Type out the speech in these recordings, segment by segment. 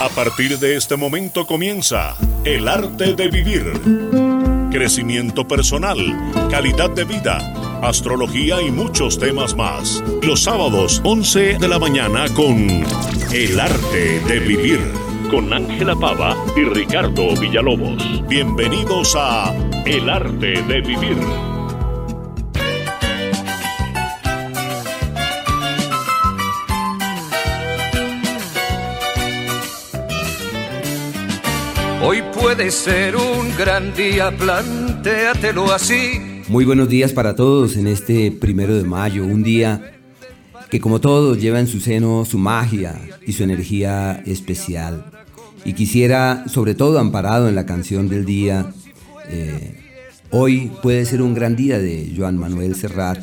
A partir de este momento comienza El arte de vivir. Crecimiento personal, calidad de vida, astrología y muchos temas más. Los sábados 11 de la mañana con El arte de vivir. Con Ángela Pava y Ricardo Villalobos. Bienvenidos a El arte de vivir. Hoy puede ser un gran día, plantéatelo así. Muy buenos días para todos en este primero de mayo, un día que como todos lleva en su seno su magia y su energía especial. Y quisiera, sobre todo amparado en la canción del día, eh, hoy puede ser un gran día de Joan Manuel Serrat,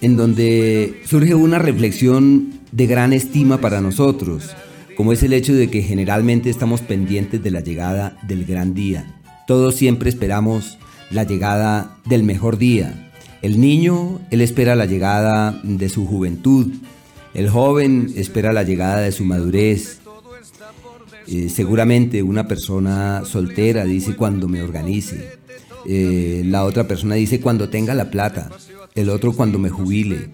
en donde surge una reflexión de gran estima para nosotros como es el hecho de que generalmente estamos pendientes de la llegada del gran día. Todos siempre esperamos la llegada del mejor día. El niño, él espera la llegada de su juventud. El joven espera la llegada de su madurez. Eh, seguramente una persona soltera dice cuando me organice. Eh, la otra persona dice cuando tenga la plata. El otro cuando me jubile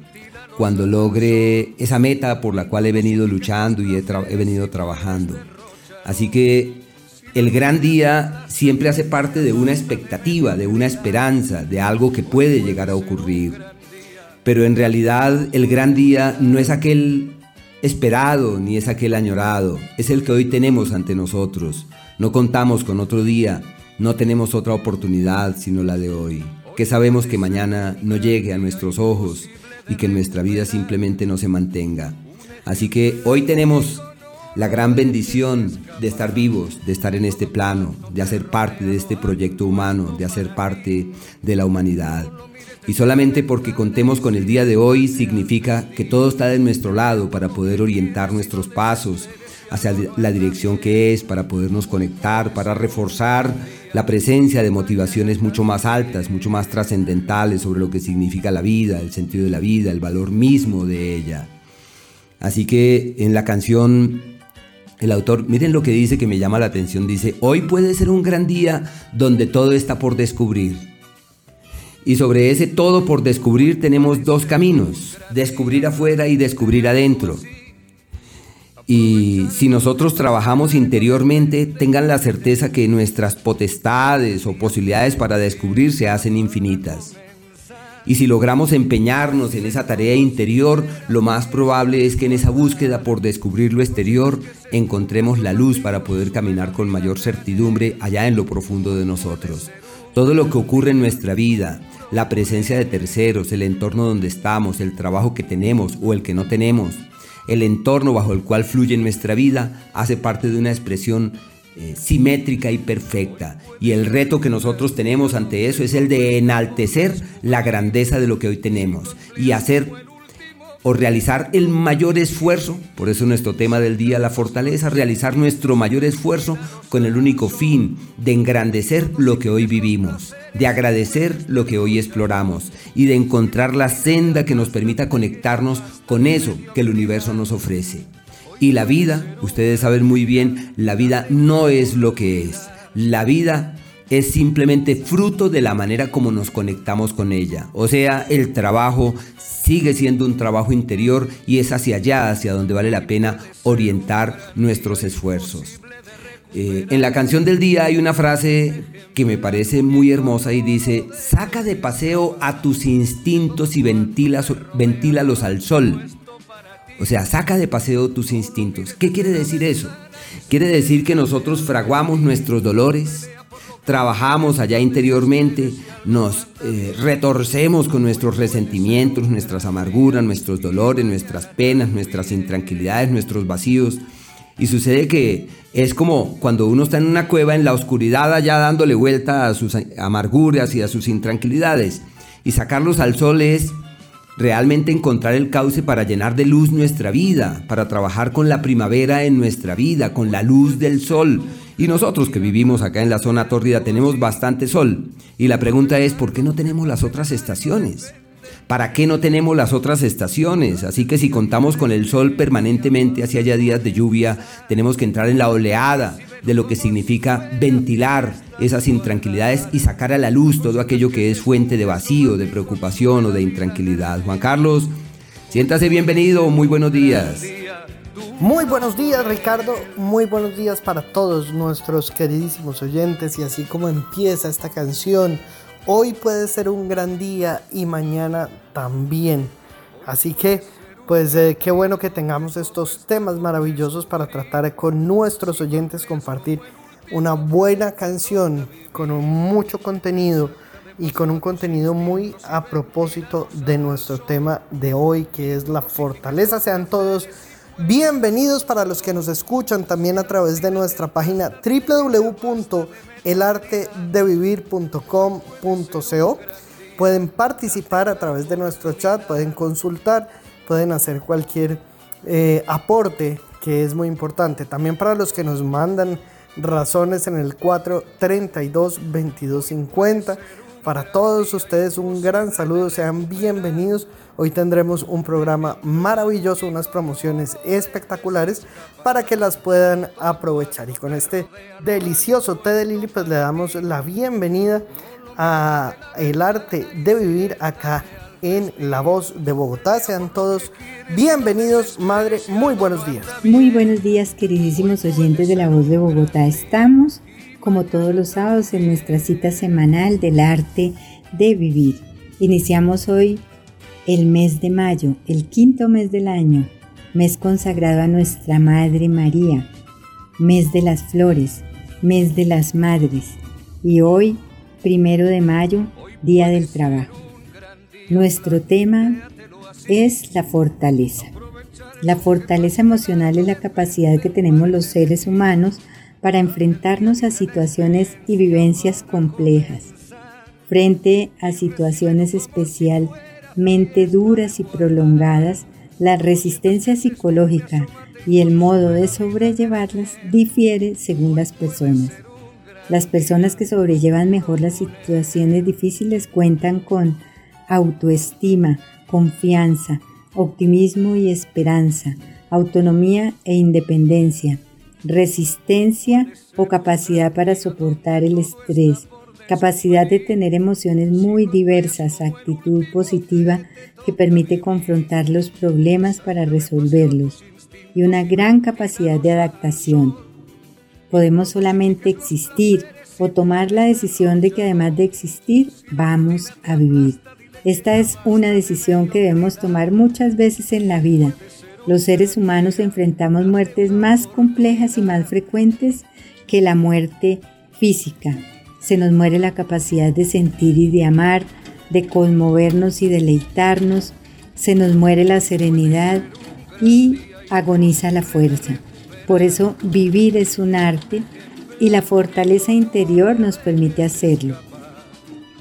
cuando logre esa meta por la cual he venido luchando y he, venido trabajando. Así que el gran día siempre hace parte de una expectativa, de una esperanza, de algo que puede llegar a ocurrir. Pero en realidad el gran día no es aquel esperado ni es aquel añorado, es el que hoy tenemos ante nosotros. No contamos con otro día, no tenemos otra oportunidad sino la de hoy, que sabemos que mañana no llegue a nuestros ojos y que nuestra vida simplemente no se mantenga. Así que hoy tenemos la gran bendición de estar vivos, de estar en este plano, de hacer parte de este proyecto humano, de hacer parte de la humanidad. Y solamente porque contemos con el día de hoy significa que todo está de nuestro lado para poder orientar nuestros pasos hacia la dirección que es, para podernos conectar, para reforzar la presencia de motivaciones mucho más altas, mucho más trascendentales sobre lo que significa la vida, el sentido de la vida, el valor mismo de ella. Así que en la canción el autor, miren lo que dice que me llama la atención, dice, hoy puede ser un gran día donde todo está por descubrir. Y sobre ese todo por descubrir tenemos dos caminos, descubrir afuera y descubrir adentro. Y si nosotros trabajamos interiormente, tengan la certeza que nuestras potestades o posibilidades para descubrir se hacen infinitas. Y si logramos empeñarnos en esa tarea interior, lo más probable es que en esa búsqueda por descubrir lo exterior encontremos la luz para poder caminar con mayor certidumbre allá en lo profundo de nosotros. Todo lo que ocurre en nuestra vida, la presencia de terceros, el entorno donde estamos, el trabajo que tenemos o el que no tenemos, el entorno bajo el cual fluye nuestra vida hace parte de una expresión eh, simétrica y perfecta. Y el reto que nosotros tenemos ante eso es el de enaltecer la grandeza de lo que hoy tenemos y hacer o realizar el mayor esfuerzo, por eso nuestro tema del día, la fortaleza, realizar nuestro mayor esfuerzo con el único fin de engrandecer lo que hoy vivimos, de agradecer lo que hoy exploramos y de encontrar la senda que nos permita conectarnos con eso que el universo nos ofrece. Y la vida, ustedes saben muy bien, la vida no es lo que es. La vida es simplemente fruto de la manera como nos conectamos con ella. O sea, el trabajo sigue siendo un trabajo interior y es hacia allá, hacia donde vale la pena orientar nuestros esfuerzos. Eh, en la canción del día hay una frase que me parece muy hermosa y dice, saca de paseo a tus instintos y ventílalos al sol. O sea, saca de paseo tus instintos. ¿Qué quiere decir eso? Quiere decir que nosotros fraguamos nuestros dolores, trabajamos allá interiormente, nos eh, retorcemos con nuestros resentimientos, nuestras amarguras, nuestros dolores, nuestras penas, nuestras intranquilidades, nuestros vacíos. Y sucede que es como cuando uno está en una cueva en la oscuridad allá dándole vuelta a sus amarguras y a sus intranquilidades. Y sacarlos al sol es realmente encontrar el cauce para llenar de luz nuestra vida, para trabajar con la primavera en nuestra vida, con la luz del sol y nosotros que vivimos acá en la zona tórrida tenemos bastante sol. Y la pregunta es, ¿por qué no tenemos las otras estaciones? ¿Para qué no tenemos las otras estaciones? Así que si contamos con el sol permanentemente, hacia haya días de lluvia, tenemos que entrar en la oleada de lo que significa ventilar esas intranquilidades y sacar a la luz todo aquello que es fuente de vacío, de preocupación o de intranquilidad. Juan Carlos, siéntase bienvenido, muy buenos días. Muy buenos días Ricardo, muy buenos días para todos nuestros queridísimos oyentes y así como empieza esta canción, hoy puede ser un gran día y mañana también. Así que pues eh, qué bueno que tengamos estos temas maravillosos para tratar con nuestros oyentes, compartir una buena canción con mucho contenido y con un contenido muy a propósito de nuestro tema de hoy que es la fortaleza. Sean todos bienvenidos para los que nos escuchan también a través de nuestra página www.elartedevivir.com.co. Pueden participar a través de nuestro chat, pueden consultar pueden hacer cualquier eh, aporte que es muy importante. También para los que nos mandan razones en el 432 2250. Para todos ustedes un gran saludo, sean bienvenidos. Hoy tendremos un programa maravilloso, unas promociones espectaculares para que las puedan aprovechar. Y con este delicioso té de Lili, pues le damos la bienvenida a el arte de vivir acá en La Voz de Bogotá. Sean todos bienvenidos, madre. Muy buenos días. Muy buenos días, queridísimos oyentes de La Voz de Bogotá. Estamos, como todos los sábados, en nuestra cita semanal del arte de vivir. Iniciamos hoy el mes de mayo, el quinto mes del año, mes consagrado a nuestra Madre María, mes de las flores, mes de las madres. Y hoy, primero de mayo, Día del Trabajo. Nuestro tema es la fortaleza. La fortaleza emocional es la capacidad que tenemos los seres humanos para enfrentarnos a situaciones y vivencias complejas. Frente a situaciones especialmente duras y prolongadas, la resistencia psicológica y el modo de sobrellevarlas difiere según las personas. Las personas que sobrellevan mejor las situaciones difíciles cuentan con autoestima, confianza, optimismo y esperanza, autonomía e independencia, resistencia o capacidad para soportar el estrés, capacidad de tener emociones muy diversas, actitud positiva que permite confrontar los problemas para resolverlos y una gran capacidad de adaptación. Podemos solamente existir o tomar la decisión de que además de existir, vamos a vivir. Esta es una decisión que debemos tomar muchas veces en la vida. Los seres humanos enfrentamos muertes más complejas y más frecuentes que la muerte física. Se nos muere la capacidad de sentir y de amar, de conmovernos y deleitarnos. Se nos muere la serenidad y agoniza la fuerza. Por eso vivir es un arte y la fortaleza interior nos permite hacerlo.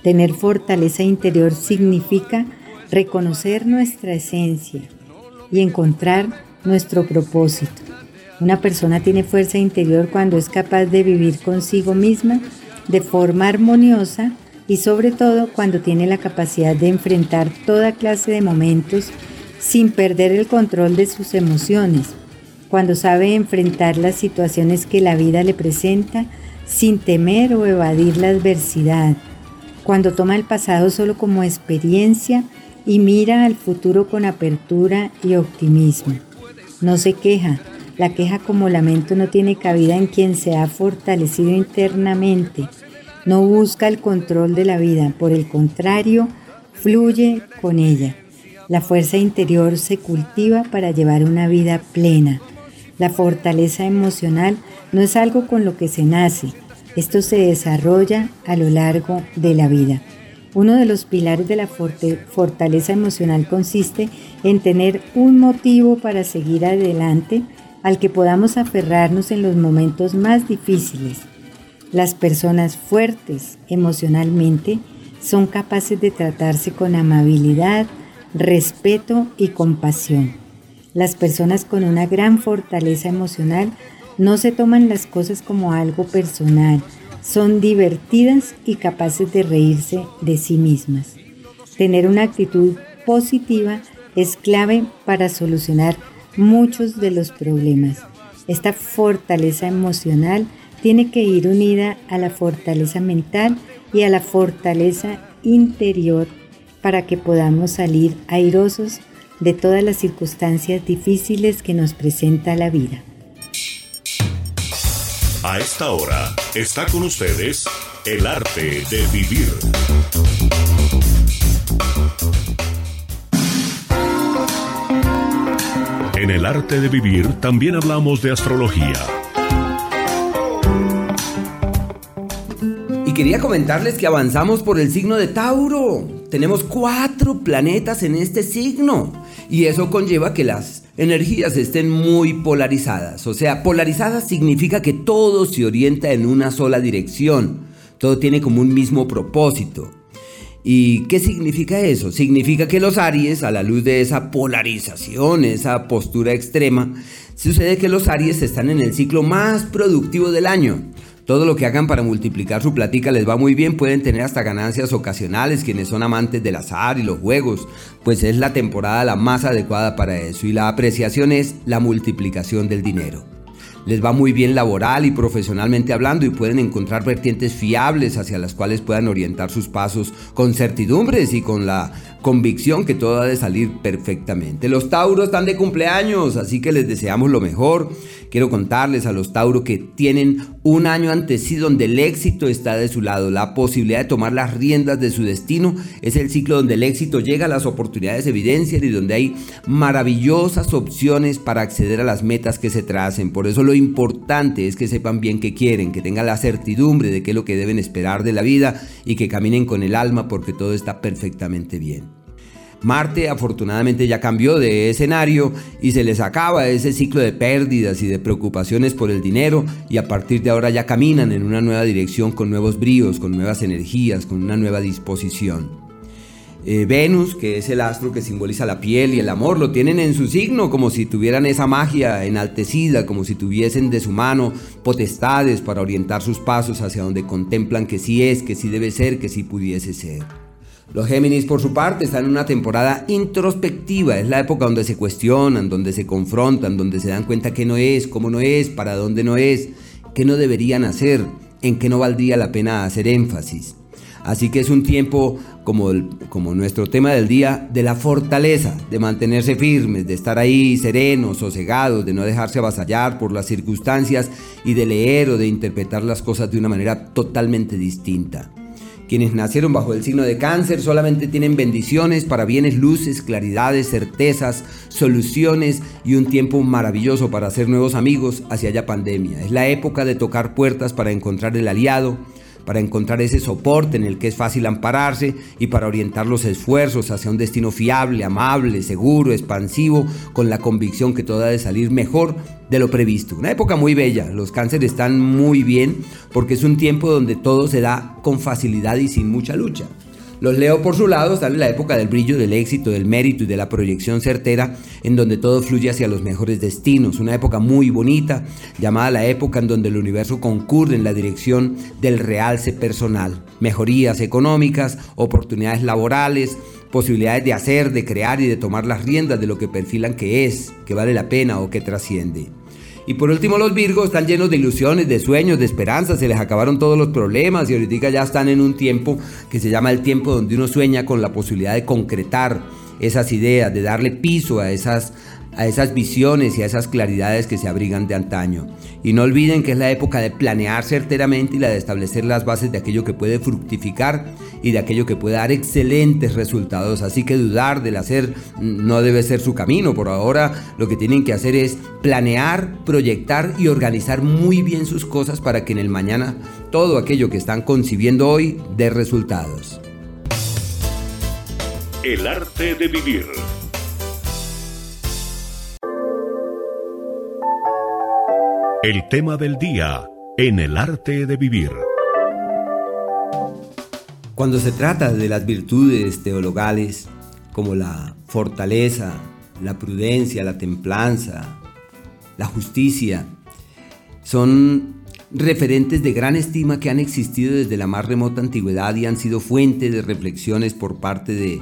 Tener fortaleza interior significa reconocer nuestra esencia y encontrar nuestro propósito. Una persona tiene fuerza interior cuando es capaz de vivir consigo misma de forma armoniosa y sobre todo cuando tiene la capacidad de enfrentar toda clase de momentos sin perder el control de sus emociones, cuando sabe enfrentar las situaciones que la vida le presenta sin temer o evadir la adversidad cuando toma el pasado solo como experiencia y mira al futuro con apertura y optimismo. No se queja, la queja como lamento no tiene cabida en quien se ha fortalecido internamente. No busca el control de la vida, por el contrario, fluye con ella. La fuerza interior se cultiva para llevar una vida plena. La fortaleza emocional no es algo con lo que se nace, esto se desarrolla a lo largo de la vida. Uno de los pilares de la fortaleza emocional consiste en tener un motivo para seguir adelante al que podamos aferrarnos en los momentos más difíciles. Las personas fuertes emocionalmente son capaces de tratarse con amabilidad, respeto y compasión. Las personas con una gran fortaleza emocional no se toman las cosas como algo personal, son divertidas y capaces de reírse de sí mismas. Tener una actitud positiva es clave para solucionar muchos de los problemas. Esta fortaleza emocional tiene que ir unida a la fortaleza mental y a la fortaleza interior para que podamos salir airosos de todas las circunstancias difíciles que nos presenta la vida. A esta hora está con ustedes el arte de vivir. En el arte de vivir también hablamos de astrología. Y quería comentarles que avanzamos por el signo de Tauro. Tenemos cuatro planetas en este signo. Y eso conlleva que las energías estén muy polarizadas. O sea, polarizadas significa que todo se orienta en una sola dirección. Todo tiene como un mismo propósito. ¿Y qué significa eso? Significa que los Aries, a la luz de esa polarización, esa postura extrema, sucede que los Aries están en el ciclo más productivo del año. Todo lo que hagan para multiplicar su platica les va muy bien, pueden tener hasta ganancias ocasionales quienes son amantes del azar y los juegos, pues es la temporada la más adecuada para eso y la apreciación es la multiplicación del dinero. Les va muy bien laboral y profesionalmente hablando y pueden encontrar vertientes fiables hacia las cuales puedan orientar sus pasos con certidumbres y con la convicción que todo ha de salir perfectamente. Los Tauros están de cumpleaños, así que les deseamos lo mejor. Quiero contarles a los Tauros que tienen un año antes sí donde el éxito está de su lado. La posibilidad de tomar las riendas de su destino es el ciclo donde el éxito llega, las oportunidades evidencian y donde hay maravillosas opciones para acceder a las metas que se tracen. Por eso lo importante es que sepan bien qué quieren, que tengan la certidumbre de qué es lo que deben esperar de la vida y que caminen con el alma porque todo está perfectamente bien. Marte afortunadamente ya cambió de escenario y se les acaba ese ciclo de pérdidas y de preocupaciones por el dinero y a partir de ahora ya caminan en una nueva dirección con nuevos bríos, con nuevas energías, con una nueva disposición. Eh, Venus, que es el astro que simboliza la piel y el amor, lo tienen en su signo como si tuvieran esa magia enaltecida, como si tuviesen de su mano potestades para orientar sus pasos hacia donde contemplan que sí es, que sí debe ser, que sí pudiese ser. Los Géminis, por su parte, están en una temporada introspectiva. Es la época donde se cuestionan, donde se confrontan, donde se dan cuenta que no es, cómo no es, para dónde no es, qué no deberían hacer, en qué no valdría la pena hacer énfasis. Así que es un tiempo, como, como nuestro tema del día, de la fortaleza, de mantenerse firmes, de estar ahí serenos, sosegados, de no dejarse avasallar por las circunstancias y de leer o de interpretar las cosas de una manera totalmente distinta. Quienes nacieron bajo el signo de cáncer solamente tienen bendiciones para bienes, luces, claridades, certezas, soluciones y un tiempo maravilloso para hacer nuevos amigos hacia allá pandemia. Es la época de tocar puertas para encontrar el aliado, para encontrar ese soporte en el que es fácil ampararse y para orientar los esfuerzos hacia un destino fiable, amable, seguro, expansivo, con la convicción que todo ha de salir mejor de lo previsto. Una época muy bella, los cánceres están muy bien porque es un tiempo donde todo se da con facilidad y sin mucha lucha. Los Leo por su lado en la época del brillo, del éxito, del mérito y de la proyección certera, en donde todo fluye hacia los mejores destinos. Una época muy bonita, llamada la época en donde el universo concurre en la dirección del realce personal. Mejorías económicas, oportunidades laborales, posibilidades de hacer, de crear y de tomar las riendas de lo que perfilan que es, que vale la pena o que trasciende. Y por último los Virgos están llenos de ilusiones, de sueños, de esperanzas, se les acabaron todos los problemas y ahorita ya están en un tiempo que se llama el tiempo donde uno sueña con la posibilidad de concretar esas ideas, de darle piso a esas, a esas visiones y a esas claridades que se abrigan de antaño. Y no olviden que es la época de planear certeramente y la de establecer las bases de aquello que puede fructificar y de aquello que puede dar excelentes resultados. Así que dudar del hacer no debe ser su camino. Por ahora lo que tienen que hacer es planear, proyectar y organizar muy bien sus cosas para que en el mañana todo aquello que están concibiendo hoy dé resultados. El arte de vivir. El tema del día en el arte de vivir. Cuando se trata de las virtudes teologales como la fortaleza, la prudencia, la templanza, la justicia, son referentes de gran estima que han existido desde la más remota antigüedad y han sido fuente de reflexiones por parte de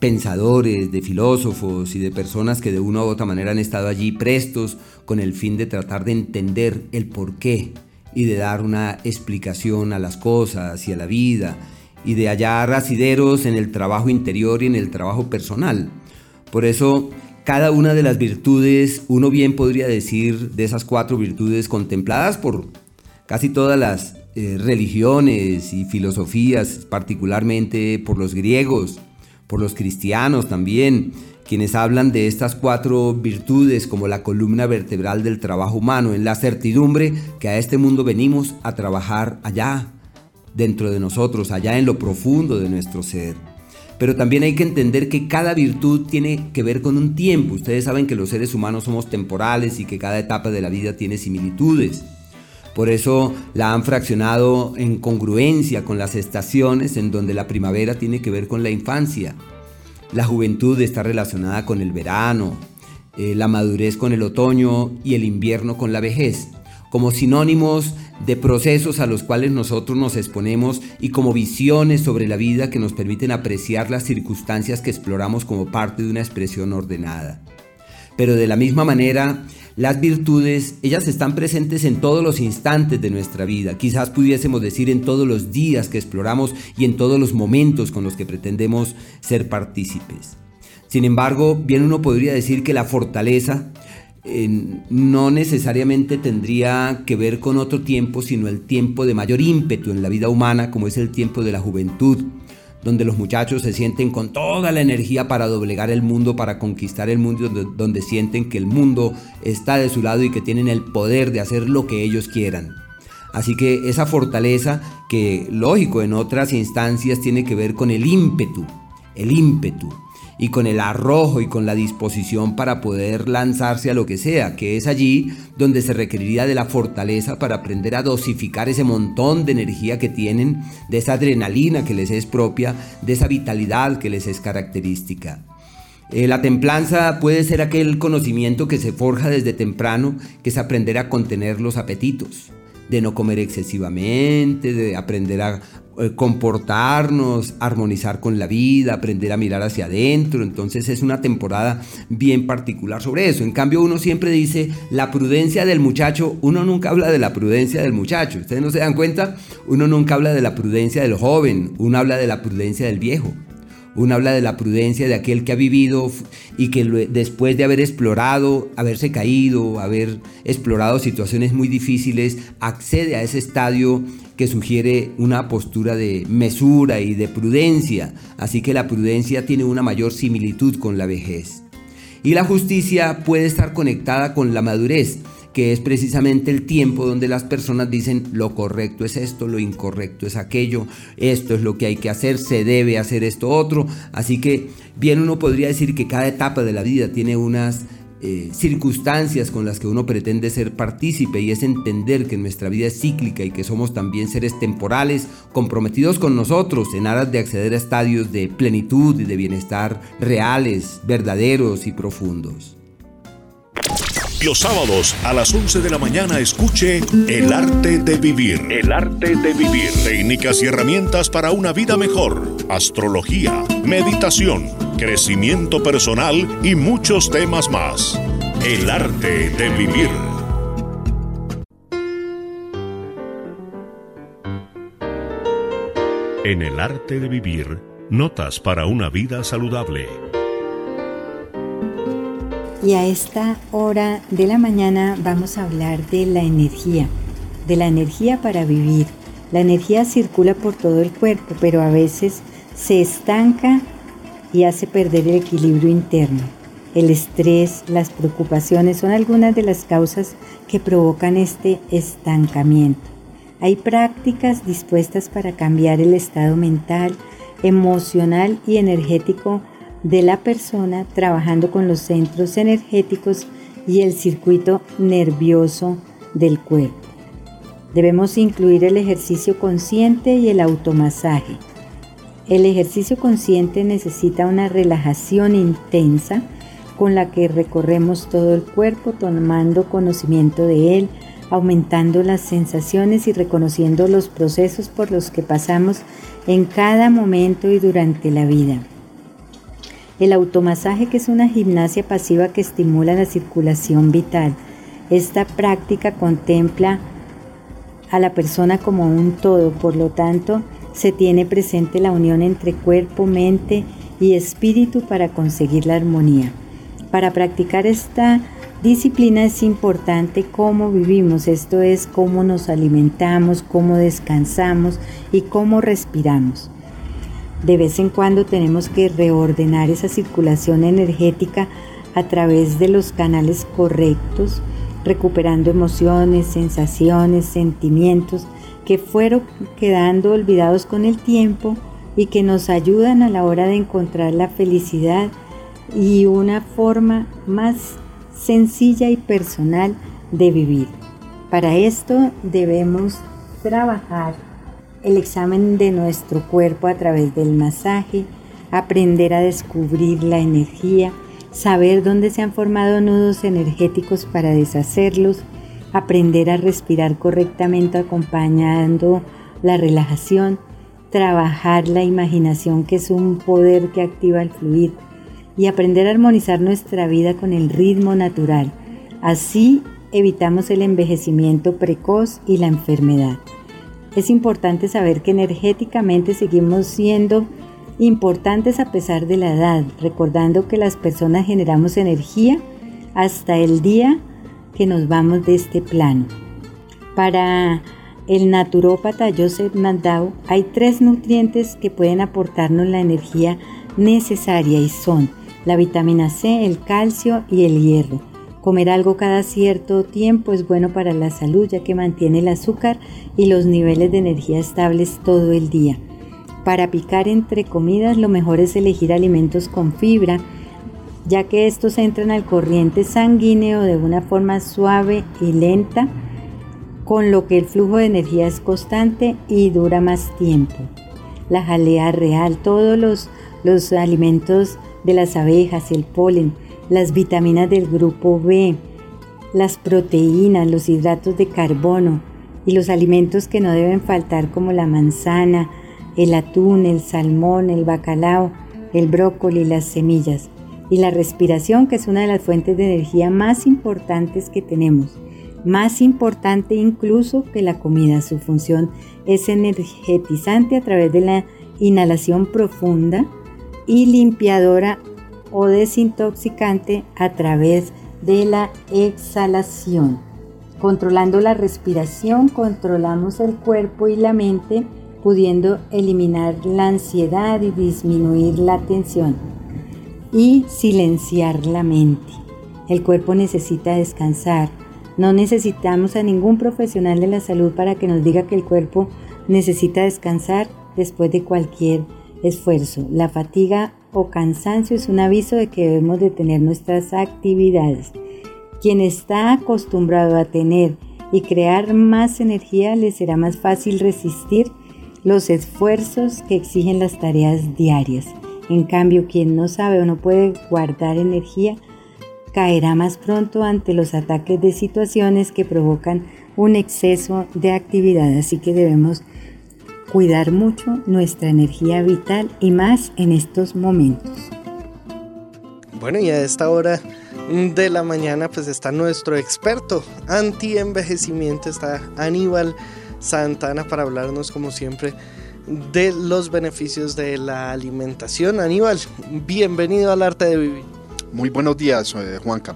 pensadores, de filósofos y de personas que de una u otra manera han estado allí prestos con el fin de tratar de entender el porqué y de dar una explicación a las cosas y a la vida y de hallar asideros en el trabajo interior y en el trabajo personal. Por eso, cada una de las virtudes, uno bien podría decir de esas cuatro virtudes contempladas por casi todas las eh, religiones y filosofías, particularmente por los griegos, por los cristianos también, quienes hablan de estas cuatro virtudes como la columna vertebral del trabajo humano, en la certidumbre que a este mundo venimos a trabajar allá, dentro de nosotros, allá en lo profundo de nuestro ser. Pero también hay que entender que cada virtud tiene que ver con un tiempo. Ustedes saben que los seres humanos somos temporales y que cada etapa de la vida tiene similitudes. Por eso la han fraccionado en congruencia con las estaciones en donde la primavera tiene que ver con la infancia, la juventud está relacionada con el verano, eh, la madurez con el otoño y el invierno con la vejez, como sinónimos de procesos a los cuales nosotros nos exponemos y como visiones sobre la vida que nos permiten apreciar las circunstancias que exploramos como parte de una expresión ordenada. Pero de la misma manera, las virtudes, ellas están presentes en todos los instantes de nuestra vida, quizás pudiésemos decir en todos los días que exploramos y en todos los momentos con los que pretendemos ser partícipes. Sin embargo, bien uno podría decir que la fortaleza eh, no necesariamente tendría que ver con otro tiempo, sino el tiempo de mayor ímpetu en la vida humana, como es el tiempo de la juventud, donde los muchachos se sienten con toda la energía para doblegar el mundo, para conquistar el mundo, donde, sienten que el mundo está de su lado y que tienen el poder de hacer lo que ellos quieran. Así que esa fortaleza que, lógico, en otras instancias tiene que ver con el ímpetu, el ímpetu, y con el arrojo y con la disposición para poder lanzarse a lo que sea, que es allí donde se requeriría de la fortaleza para aprender a dosificar ese montón de energía que tienen, de esa adrenalina que les es propia, de esa vitalidad que les es característica. Eh, la templanza puede ser aquel conocimiento que se forja desde temprano, que es aprender a contener los apetitos, de no comer excesivamente, de aprender a comportarnos, armonizar con la vida, aprender a mirar hacia adentro. Entonces es una temporada bien particular sobre eso. En cambio uno siempre dice la prudencia del muchacho, uno nunca habla de la prudencia del muchacho. Ustedes no se dan cuenta, uno nunca habla de la prudencia del joven, uno habla de la prudencia del viejo. Uno habla de la prudencia de aquel que ha vivido y que después de haber explorado, haberse caído, haber explorado situaciones muy difíciles, accede a ese estadio que sugiere una postura de mesura y de prudencia. Así que la prudencia tiene una mayor similitud con la vejez. Y la justicia puede estar conectada con la madurez que es precisamente el tiempo donde las personas dicen lo correcto es esto, lo incorrecto es aquello, esto es lo que hay que hacer, se debe hacer esto otro. Así que bien uno podría decir que cada etapa de la vida tiene unas eh, circunstancias con las que uno pretende ser partícipe y es entender que nuestra vida es cíclica y que somos también seres temporales comprometidos con nosotros en aras de acceder a estadios de plenitud y de bienestar reales, verdaderos y profundos. Los sábados a las 11 de la mañana escuche El arte de vivir. El arte de vivir. Técnicas y herramientas para una vida mejor. Astrología, meditación, crecimiento personal y muchos temas más. El arte de vivir. En el arte de vivir, notas para una vida saludable. Y a esta hora de la mañana vamos a hablar de la energía, de la energía para vivir. La energía circula por todo el cuerpo, pero a veces se estanca y hace perder el equilibrio interno. El estrés, las preocupaciones son algunas de las causas que provocan este estancamiento. Hay prácticas dispuestas para cambiar el estado mental, emocional y energético de la persona trabajando con los centros energéticos y el circuito nervioso del cuerpo. Debemos incluir el ejercicio consciente y el automasaje. El ejercicio consciente necesita una relajación intensa con la que recorremos todo el cuerpo tomando conocimiento de él, aumentando las sensaciones y reconociendo los procesos por los que pasamos en cada momento y durante la vida. El automasaje, que es una gimnasia pasiva que estimula la circulación vital. Esta práctica contempla a la persona como un todo, por lo tanto, se tiene presente la unión entre cuerpo, mente y espíritu para conseguir la armonía. Para practicar esta disciplina es importante cómo vivimos, esto es cómo nos alimentamos, cómo descansamos y cómo respiramos. De vez en cuando tenemos que reordenar esa circulación energética a través de los canales correctos, recuperando emociones, sensaciones, sentimientos que fueron quedando olvidados con el tiempo y que nos ayudan a la hora de encontrar la felicidad y una forma más sencilla y personal de vivir. Para esto debemos trabajar el examen de nuestro cuerpo a través del masaje, aprender a descubrir la energía, saber dónde se han formado nudos energéticos para deshacerlos, aprender a respirar correctamente acompañando la relajación, trabajar la imaginación que es un poder que activa el fluir y aprender a armonizar nuestra vida con el ritmo natural. Así evitamos el envejecimiento precoz y la enfermedad. Es importante saber que energéticamente seguimos siendo importantes a pesar de la edad, recordando que las personas generamos energía hasta el día que nos vamos de este plano. Para el naturópata Joseph Mandau hay tres nutrientes que pueden aportarnos la energía necesaria y son la vitamina C, el calcio y el hierro. Comer algo cada cierto tiempo es bueno para la salud ya que mantiene el azúcar y los niveles de energía estables todo el día. Para picar entre comidas lo mejor es elegir alimentos con fibra ya que estos entran al corriente sanguíneo de una forma suave y lenta con lo que el flujo de energía es constante y dura más tiempo. La jalea real, todos los, los alimentos de las abejas, el polen, las vitaminas del grupo B, las proteínas, los hidratos de carbono y los alimentos que no deben faltar como la manzana, el atún, el salmón, el bacalao, el brócoli, las semillas y la respiración que es una de las fuentes de energía más importantes que tenemos, más importante incluso que la comida. Su función es energetizante a través de la inhalación profunda y limpiadora o desintoxicante a través de la exhalación. Controlando la respiración, controlamos el cuerpo y la mente, pudiendo eliminar la ansiedad y disminuir la tensión y silenciar la mente. El cuerpo necesita descansar. No necesitamos a ningún profesional de la salud para que nos diga que el cuerpo necesita descansar después de cualquier esfuerzo. La fatiga o cansancio es un aviso de que debemos detener nuestras actividades. Quien está acostumbrado a tener y crear más energía le será más fácil resistir los esfuerzos que exigen las tareas diarias. En cambio, quien no sabe o no puede guardar energía caerá más pronto ante los ataques de situaciones que provocan un exceso de actividad. Así que debemos cuidar mucho nuestra energía vital y más en estos momentos. Bueno, y a esta hora de la mañana pues está nuestro experto anti-envejecimiento, está Aníbal Santana para hablarnos como siempre de los beneficios de la alimentación. Aníbal, bienvenido al arte de vivir. Muy buenos días, eh, Juanca.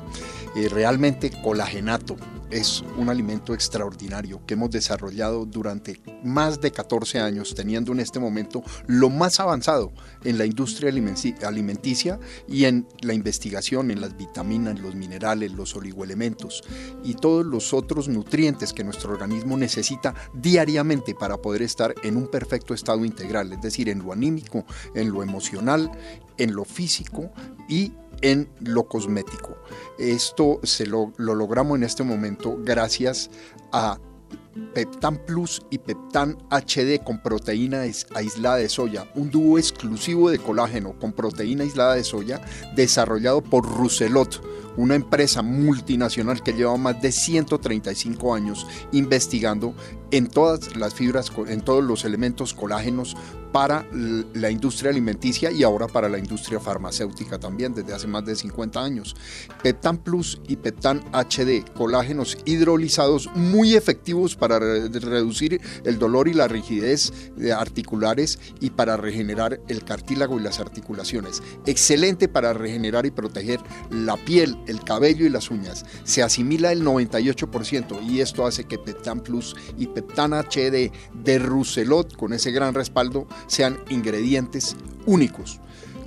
Eh, realmente colagenato es un alimento extraordinario que hemos desarrollado durante más de 14 años, teniendo en este momento lo más avanzado en la industria alimenticia y en la investigación en las vitaminas, los minerales, los oligoelementos y todos los otros nutrientes que nuestro organismo necesita diariamente para poder estar en un perfecto estado integral, es decir, en lo anímico, en lo emocional, en lo físico y en lo cosmético. Esto se lo, logramos en este momento gracias a Peptan Plus y Peptan HD con proteína aislada de soya, un dúo exclusivo de colágeno con proteína aislada de soya desarrollado por Rousselot, una empresa multinacional que lleva más de 135 años investigando en todas las fibras, en todos los elementos colágenos para la industria alimenticia y ahora para la industria farmacéutica también desde hace más de 50 años. Peptan Plus y Peptan HD, colágenos hidrolizados muy efectivos para reducir el dolor y la rigidez articulares y para regenerar el cartílago y las articulaciones. Excelente para regenerar y proteger la piel, el cabello y las uñas. Se asimila el 98% y esto hace que Peptan Plus y Peptan HD de Rousselot con ese gran respaldo sean ingredientes únicos.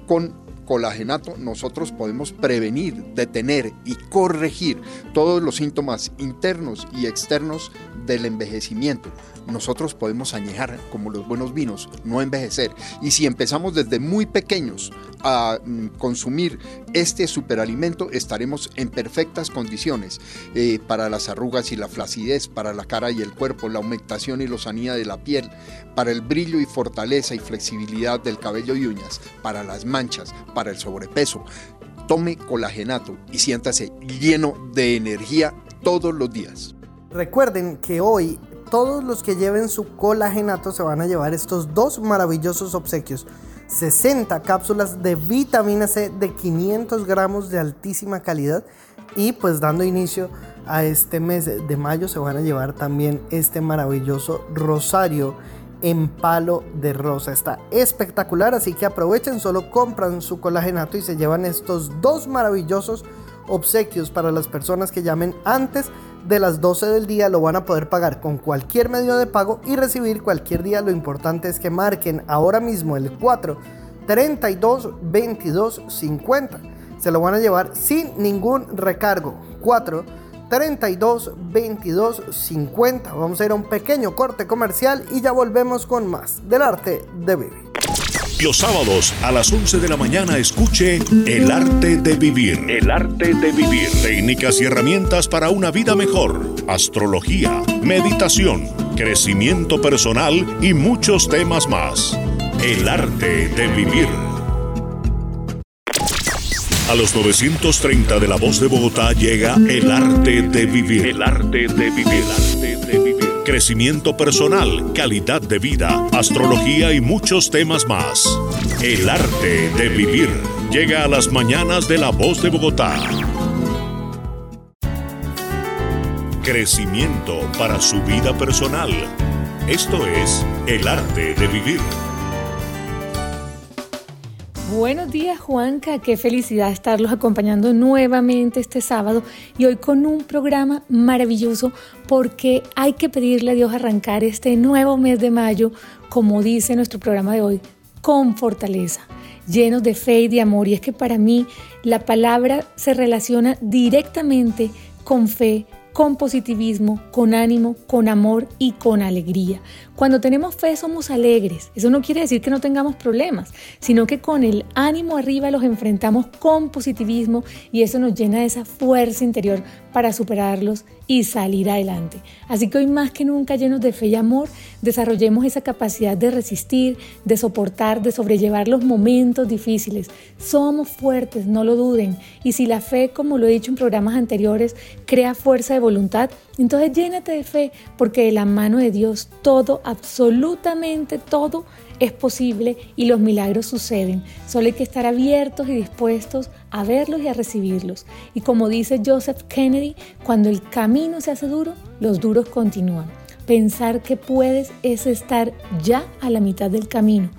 Con colagenato nosotros podemos prevenir, detener y corregir todos los síntomas internos y externos del envejecimiento. Nosotros podemos añejar como los buenos vinos, no envejecer. Y si empezamos desde muy pequeños a mm, consumir este superalimento, estaremos en perfectas condiciones eh, para las arrugas y la flacidez, para la cara y el cuerpo, la aumentación y lozanía de la piel, para el brillo y fortaleza y flexibilidad del cabello y uñas, para las manchas, para el sobrepeso. Tome colagenato y siéntase lleno de energía todos los días. Recuerden que hoy todos los que lleven su colagenato se van a llevar estos dos maravillosos obsequios. 60 cápsulas de vitamina C de 500 gramos de altísima calidad y pues dando inicio a este mes de mayo se van a llevar también este maravilloso rosario en palo de rosa. Está espectacular, así que aprovechen, solo compran su colagenato y se llevan estos dos maravillosos obsequios para las personas que llamen antes de las 12 del día. Lo van a poder pagar con cualquier medio de pago y recibir cualquier día. Lo importante es que marquen ahora mismo el 4 32 22 50. Se lo van a llevar sin ningún recargo. 4 32 22 50. Vamos a ir a un pequeño corte comercial y ya volvemos con más del arte de vivir. Los sábados a las 11 de la mañana escuche El arte de vivir. El arte de vivir. Técnicas y herramientas para una vida mejor. Astrología, meditación, crecimiento personal y muchos temas más. El arte de vivir. A los 930 de la voz de Bogotá llega El arte de vivir. El arte de vivir. El arte de vivir. Crecimiento personal, calidad de vida, astrología y muchos temas más. El arte de vivir llega a las mañanas de la voz de Bogotá. Crecimiento para su vida personal. Esto es El arte de vivir. Buenos días Juanca, qué felicidad estarlos acompañando nuevamente este sábado y hoy con un programa maravilloso porque hay que pedirle a Dios arrancar este nuevo mes de mayo, como dice nuestro programa de hoy, con fortaleza, llenos de fe y de amor. Y es que para mí la palabra se relaciona directamente con fe, con positivismo, con ánimo, con amor y con alegría. Cuando tenemos fe somos alegres. Eso no quiere decir que no tengamos problemas, sino que con el ánimo arriba los enfrentamos con positivismo y eso nos llena de esa fuerza interior para superarlos y salir adelante. Así que hoy más que nunca llenos de fe y amor, desarrollemos esa capacidad de resistir, de soportar, de sobrellevar los momentos difíciles. Somos fuertes, no lo duden. Y si la fe, como lo he dicho en programas anteriores, crea fuerza de voluntad, entonces llénate de fe, porque de la mano de Dios todo, absolutamente todo, es posible y los milagros suceden. Solo hay que estar abiertos y dispuestos a verlos y a recibirlos. Y como dice Joseph Kennedy, cuando el camino se hace duro, los duros continúan. Pensar que puedes es estar ya a la mitad del camino.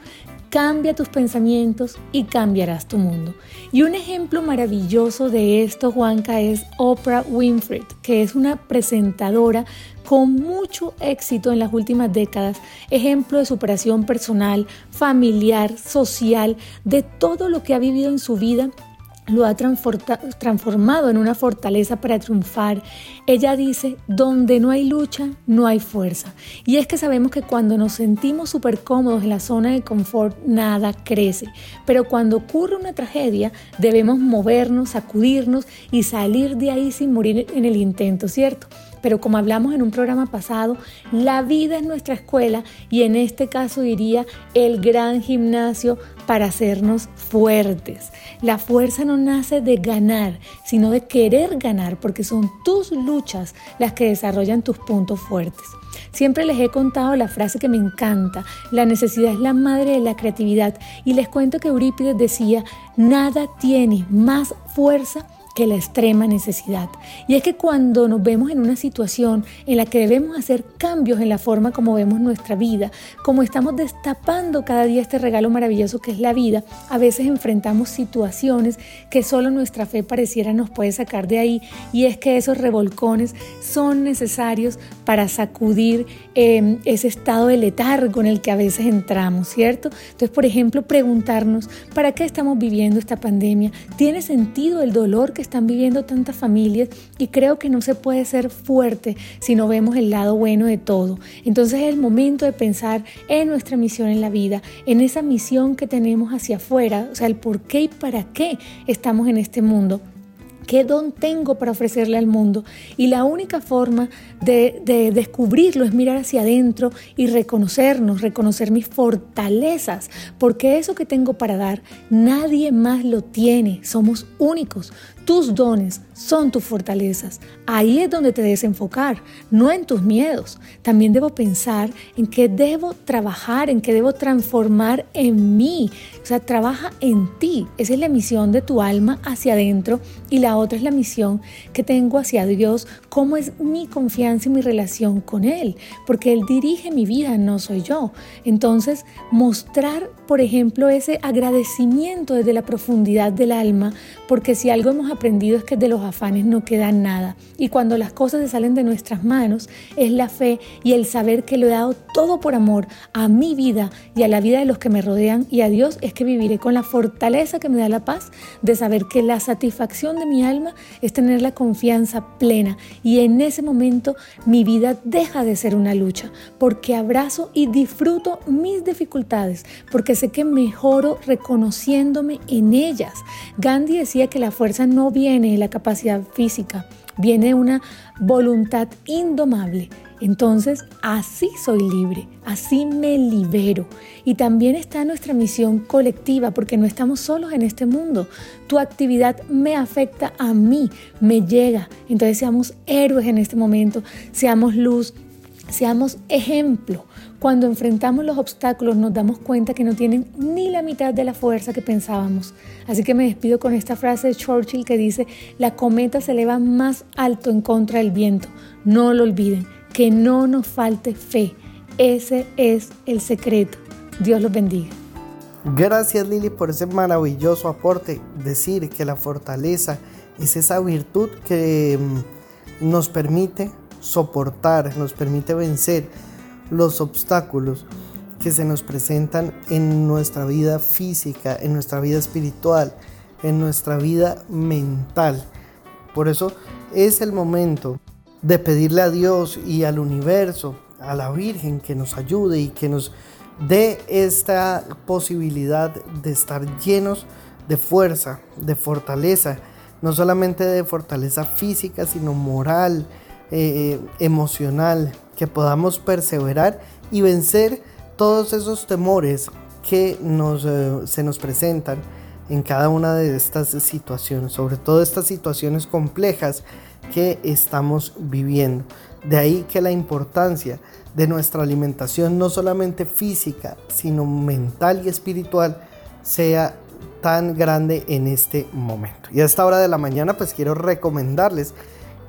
Cambia tus pensamientos y cambiarás tu mundo. Y un ejemplo maravilloso de esto, Juanca, es Oprah Winfrey, que es una presentadora con mucho éxito en las últimas décadas, ejemplo de superación personal, familiar, social, de todo lo que ha vivido en su vida lo ha transformado en una fortaleza para triunfar. Ella dice, donde no hay lucha, no hay fuerza. Y es que sabemos que cuando nos sentimos súper cómodos en la zona de confort, nada crece. Pero cuando ocurre una tragedia, debemos movernos, sacudirnos y salir de ahí sin morir en el intento, ¿cierto? Pero como hablamos en un programa pasado, la vida es nuestra escuela y en este caso diría el gran gimnasio para hacernos fuertes. La fuerza no nace de ganar, sino de querer ganar, porque son tus luchas las que desarrollan tus puntos fuertes. Siempre les he contado la frase que me encanta, la necesidad es la madre de la creatividad, y les cuento que Eurípides decía, nada tiene más fuerza que la extrema necesidad. Y es que cuando nos vemos en una situación en la que debemos hacer cambios en la forma como vemos nuestra vida, como estamos destapando cada día este regalo maravilloso que es la vida, a veces enfrentamos situaciones que solo nuestra fe pareciera nos puede sacar de ahí. Y es que esos revolcones son necesarios para sacudir em, ese estado de letargo en el que a veces entramos, ¿cierto? Entonces, por ejemplo, preguntarnos, ¿para qué estamos viviendo esta pandemia? ¿Tiene sentido el dolor que están viviendo tantas familias y creo que no se puede ser fuerte si no vemos el lado bueno de todo. Entonces es el momento de pensar en nuestra misión en la vida, en esa misión que tenemos hacia afuera, o sea, el por qué y para qué estamos en este mundo. ¿Qué don tengo para ofrecerle al mundo? Y la única forma de, de, descubrirlo es mirar hacia adentro y reconocernos, reconocer mis fortalezas, porque eso que tengo para dar, nadie más lo tiene, somos únicos. Tus dones son tus fortalezas. Ahí es donde te debes enfocar, no en tus miedos. También debo pensar en qué debo trabajar, en qué debo transformar en mí. O sea, trabaja en ti. Esa es la misión de tu alma hacia adentro y la otra es la misión que tengo hacia Dios, cómo es mi confianza y mi relación con Él, porque Él dirige mi vida, no soy yo. Entonces, mostrar, por ejemplo, ese agradecimiento desde la profundidad del alma, porque si algo hemos aprendido es que de los afanes no queda nada. Y cuando las cosas se salen de nuestras manos, es la fe y el saber que lo he dado todo por amor a mi vida y a la vida de los que me rodean y a Dios, es que viviré con la fortaleza que me da la paz de saber que la satisfacción de mi alma es tener la confianza plena. Y en ese momento mi vida deja de ser una lucha, porque abrazo y disfruto mis dificultades, porque sé que mejoro reconociéndome en ellas. Gandhi decía que la fuerza no viene de la capacidad física, viene una voluntad indomable. Entonces, así soy libre, así me libero. Y también está nuestra misión colectiva, porque no estamos solos en este mundo. Tu actividad me afecta a mí, me llega. Entonces, seamos héroes en este momento, seamos luz, seamos ejemplo. Cuando enfrentamos los obstáculos nos damos cuenta que no tienen ni la mitad de la fuerza que pensábamos. Así que me despido con esta frase de Churchill que dice, la cometa se eleva más alto en contra del viento. No lo olviden, que no nos falte fe. Ese es el secreto. Dios los bendiga. Gracias Lili por ese maravilloso aporte. Decir que la fortaleza es esa virtud que mm, nos permite soportar, nos permite vencer los obstáculos que se nos presentan en nuestra vida física, en nuestra vida espiritual, en nuestra vida mental. Por eso es el momento de pedirle a Dios y al universo, a la Virgen, que nos ayude y que nos dé esta posibilidad de estar llenos de fuerza, de fortaleza, no solamente de fortaleza física, sino moral, eh, emocional, que podamos perseverar y vencer todos esos temores que nos, eh, se nos presentan en cada una de estas situaciones, sobre todo estas situaciones complejas que estamos viviendo. De ahí que la importancia de nuestra alimentación, no solamente física, sino mental y espiritual, sea tan grande en este momento. Y a esta hora de la mañana, pues quiero recomendarles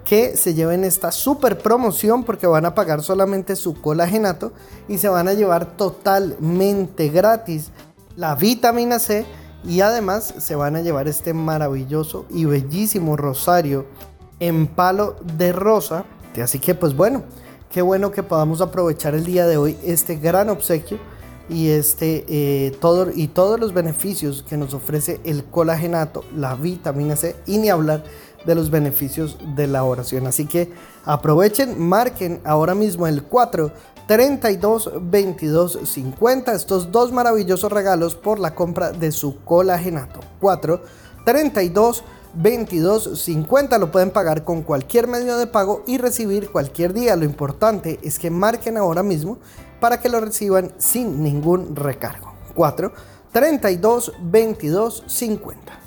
que se lleven esta super promoción porque van a pagar solamente su colagenato y se van a llevar totalmente gratis la vitamina C y además se van a llevar este maravilloso y bellísimo rosario en palo de rosa. Así que pues bueno, qué bueno que podamos aprovechar el día de hoy este gran obsequio y este eh, todo y todos los beneficios que nos ofrece el colagenato, la vitamina C y ni hablar de los beneficios de la oración. Así que aprovechen, marquen ahora mismo el 4 32 22 50 estos dos maravillosos regalos por la compra de su colagenato. 4 32 2250 lo pueden pagar con cualquier medio de pago y recibir cualquier día. Lo importante es que marquen ahora mismo para que lo reciban sin ningún recargo. 4 32 22 50.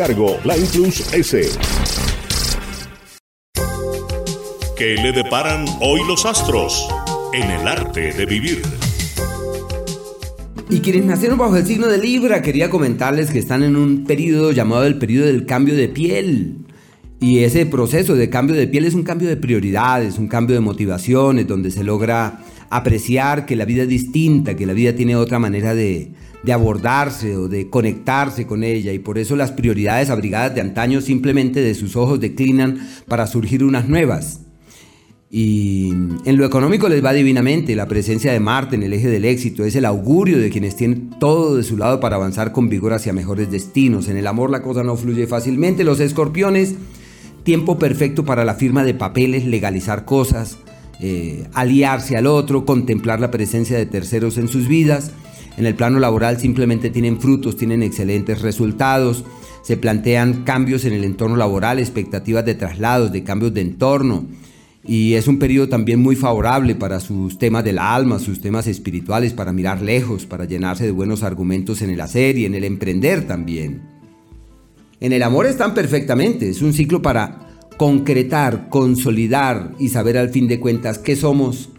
cargo, Line Plus S. ¿Qué le deparan hoy los astros en el arte de vivir? Y quienes nacieron bajo el signo de Libra, quería comentarles que están en un periodo llamado el periodo del cambio de piel. Y ese proceso de cambio de piel es un cambio de prioridades, un cambio de motivaciones, donde se logra apreciar que la vida es distinta, que la vida tiene otra manera de, de abordarse o de conectarse con ella y por eso las prioridades abrigadas de antaño simplemente de sus ojos declinan para surgir unas nuevas. Y en lo económico les va divinamente, la presencia de Marte en el eje del éxito es el augurio de quienes tienen todo de su lado para avanzar con vigor hacia mejores destinos. En el amor la cosa no fluye fácilmente. Los escorpiones, tiempo perfecto para la firma de papeles, legalizar cosas, eh, aliarse al otro, contemplar la presencia de terceros en sus vidas en el plano laboral simplemente tienen frutos, tienen excelentes resultados, se plantean cambios en el entorno laboral, expectativas de traslados, de cambios de entorno. Y es un periodo también muy favorable para sus temas del alma, sus temas espirituales, para mirar lejos, para llenarse de buenos argumentos en el hacer y en el emprender también. En el amor están perfectamente, es un ciclo para concretar, consolidar y saber al fin de cuentas qué somos,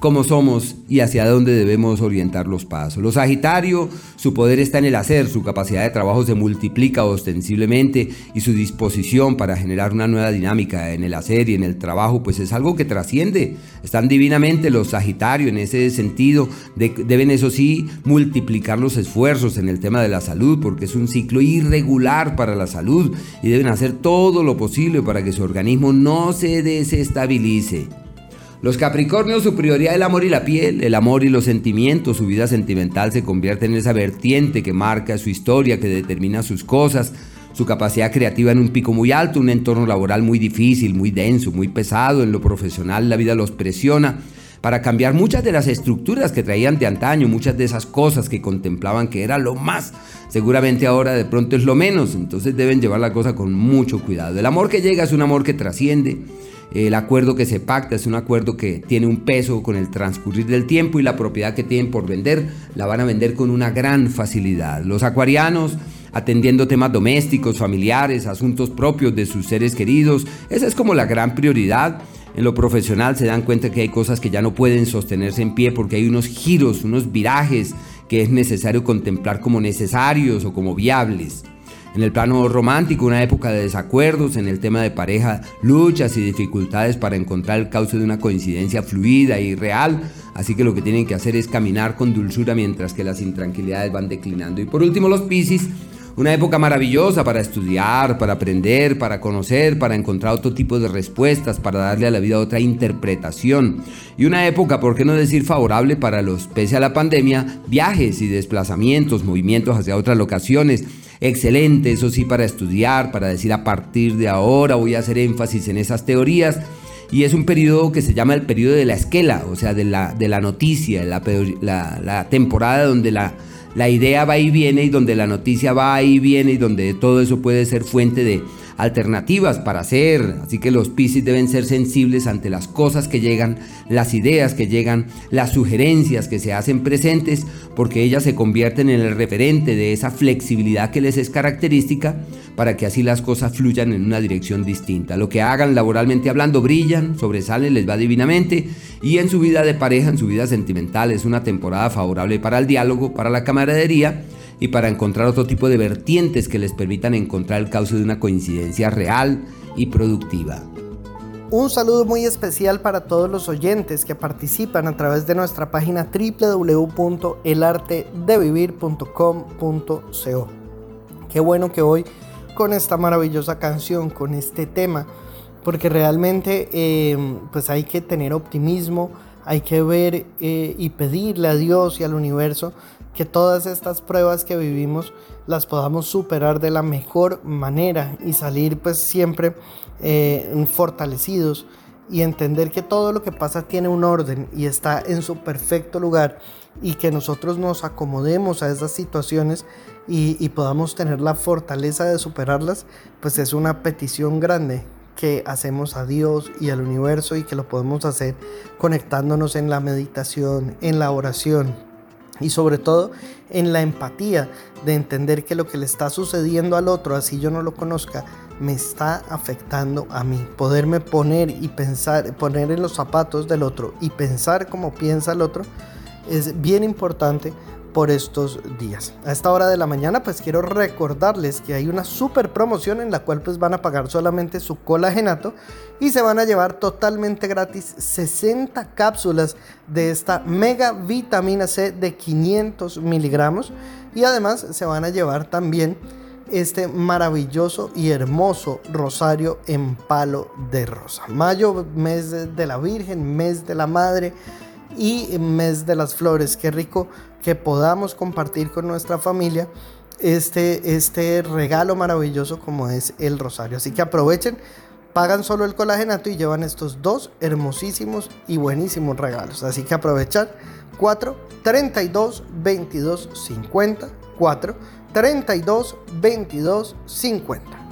cómo somos y hacia dónde debemos orientar los pasos. Los Sagitario, su poder está en el hacer, su capacidad de trabajo se multiplica ostensiblemente y su disposición para generar una nueva dinámica en el hacer y en el trabajo, pues es algo que trasciende. Están divinamente los Sagitario en ese sentido, deben eso sí multiplicar los esfuerzos en el tema de la salud, porque es un ciclo irregular para la salud y deben hacer todo lo posible para que su organismo no se desestabilice. Los Capricornios, su prioridad es el amor y la piel, el amor y los sentimientos, su vida sentimental se convierte en esa vertiente que marca su historia, que determina sus cosas, su capacidad creativa en un pico muy alto, un entorno laboral muy difícil, muy denso, muy pesado, en lo profesional la vida los presiona para cambiar muchas de las estructuras que traían de antaño, muchas de esas cosas que contemplaban que era lo más, seguramente ahora de pronto es lo menos, entonces deben llevar la cosa con mucho cuidado. El amor que llega es un amor que trasciende, el acuerdo que se pacta es un acuerdo que tiene un peso con el transcurrir del tiempo y la propiedad que tienen por vender la van a vender con una gran facilidad. Los acuarianos atendiendo temas domésticos, familiares, asuntos propios de sus seres queridos, esa es como la gran prioridad. En lo profesional se dan cuenta que hay cosas que ya no pueden sostenerse en pie porque hay unos giros, unos virajes que es necesario contemplar como necesarios o como viables. En el plano romántico, una época de desacuerdos, en el tema de pareja, luchas y dificultades para encontrar el cauce de una coincidencia fluida y real. Así que lo que tienen que hacer es caminar con dulzura mientras que las intranquilidades van declinando. Y por último, los Piscis. Una época maravillosa para estudiar, para aprender, para conocer, para encontrar otro tipo de respuestas, para darle a la vida otra interpretación. Y una época, por qué no decir favorable para los, pese a la pandemia, viajes y desplazamientos, movimientos hacia otras locaciones excelente, eso sí, para estudiar, para decir a partir de ahora voy a hacer énfasis en esas teorías. Y es un periodo que se llama el periodo de la esquela, o sea, de la, de la noticia, la, la temporada donde la, la idea va y viene y donde la noticia va y viene y donde todo eso puede ser fuente de alternativas para hacer. Así que los Piscis deben ser sensibles ante las cosas que llegan, las ideas que llegan, las sugerencias que se hacen presentes, porque ellas se convierten en el referente de esa flexibilidad que les es característica para que así las cosas fluyan en una dirección distinta. Lo que hagan laboralmente hablando brillan, sobresalen, les va divinamente y en su vida de pareja, en su vida sentimental es una temporada favorable para el diálogo, para la camaradería y para encontrar otro tipo de vertientes que les permitan encontrar el cauce de una coincidencia real y productiva. Un saludo muy especial para todos los oyentes que participan a través de nuestra página www.elartedevivir.com.co. Qué bueno que hoy con esta maravillosa canción, con este tema, porque realmente eh, pues hay que tener optimismo, hay que ver eh, y pedirle a Dios y al universo que todas estas pruebas que vivimos las podamos superar de la mejor manera y salir pues siempre eh, fortalecidos y entender que todo lo que pasa tiene un orden y está en su perfecto lugar y que nosotros nos acomodemos a esas situaciones y, podamos tener la fortaleza de superarlas, pues es una petición grande que hacemos a Dios y al universo y que lo podemos hacer conectándonos en la meditación, en la oración y sobre todo en la empatía de entender que lo que le está sucediendo al otro, así yo no lo conozca, me está afectando a mí. Poderme poner y pensar, poner en los zapatos del otro y pensar como piensa el otro es bien importante por estos días. A esta hora de la mañana pues quiero recordarles que hay una super promoción en la cual pues van a pagar solamente su colagenato y se van a llevar totalmente gratis 60 cápsulas de esta mega vitamina C de 500 miligramos y además se van a llevar también este maravilloso y hermoso rosario en palo de rosa. Mayo, mes de la Virgen, mes de la Madre y mes de las flores. Qué rico que podamos compartir con nuestra familia este, este regalo maravilloso como es el rosario. Así que aprovechen, pagan solo el colagenato y llevan estos dos hermosísimos y buenísimos regalos. Así que aprovechar 4 32 22 50 4 32 22 50.